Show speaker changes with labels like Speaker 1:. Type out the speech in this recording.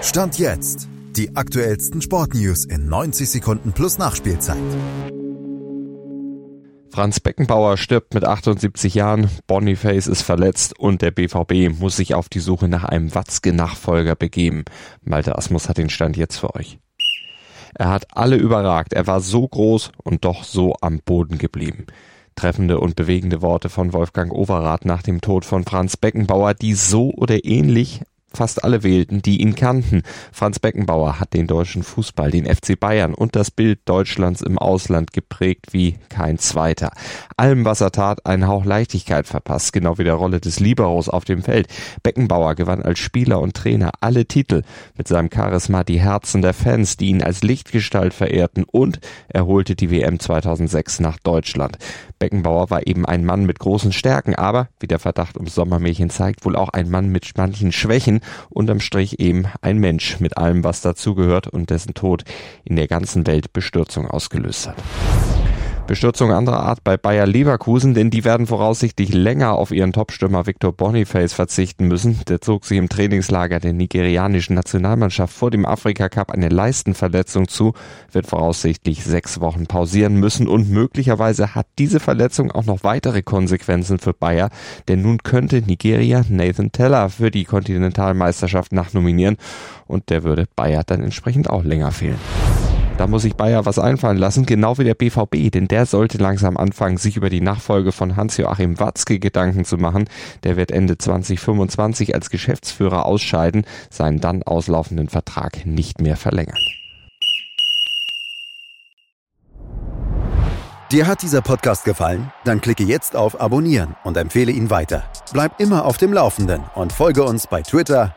Speaker 1: Stand jetzt. Die aktuellsten Sportnews in 90 Sekunden plus Nachspielzeit.
Speaker 2: Franz Beckenbauer stirbt mit 78 Jahren, Boniface ist verletzt und der BVB muss sich auf die Suche nach einem Watzke-Nachfolger begeben. Malte Asmus hat den Stand jetzt für euch. Er hat alle überragt. Er war so groß und doch so am Boden geblieben. Treffende und bewegende Worte von Wolfgang Overath nach dem Tod von Franz Beckenbauer, die so oder ähnlich fast alle wählten, die ihn kannten. Franz Beckenbauer hat den deutschen Fußball, den FC Bayern und das Bild Deutschlands im Ausland geprägt wie kein zweiter. Allem, was er tat, einen Hauch Leichtigkeit verpasst, genau wie der Rolle des Liberos auf dem Feld. Beckenbauer gewann als Spieler und Trainer alle Titel, mit seinem Charisma die Herzen der Fans, die ihn als Lichtgestalt verehrten und er holte die WM 2006 nach Deutschland. Beckenbauer war eben ein Mann mit großen Stärken, aber, wie der Verdacht ums Sommermärchen zeigt, wohl auch ein Mann mit manchen Schwächen, unterm Strich eben ein Mensch mit allem, was dazugehört und dessen Tod in der ganzen Welt Bestürzung ausgelöst hat. Bestürzung anderer Art bei Bayer Leverkusen, denn die werden voraussichtlich länger auf ihren Topstürmer Victor Boniface verzichten müssen. Der zog sich im Trainingslager der nigerianischen Nationalmannschaft vor dem Afrika Cup eine Leistenverletzung zu, wird voraussichtlich sechs Wochen pausieren müssen und möglicherweise hat diese Verletzung auch noch weitere Konsequenzen für Bayer, denn nun könnte Nigeria Nathan Teller für die Kontinentalmeisterschaft nachnominieren und der würde Bayer dann entsprechend auch länger fehlen. Da muss sich Bayer was einfallen lassen, genau wie der BVB, denn der sollte langsam anfangen, sich über die Nachfolge von Hans-Joachim Watzke Gedanken zu machen. Der wird Ende 2025 als Geschäftsführer ausscheiden, seinen dann auslaufenden Vertrag nicht mehr verlängern.
Speaker 1: Dir hat dieser Podcast gefallen? Dann klicke jetzt auf Abonnieren und empfehle ihn weiter. Bleib immer auf dem Laufenden und folge uns bei Twitter,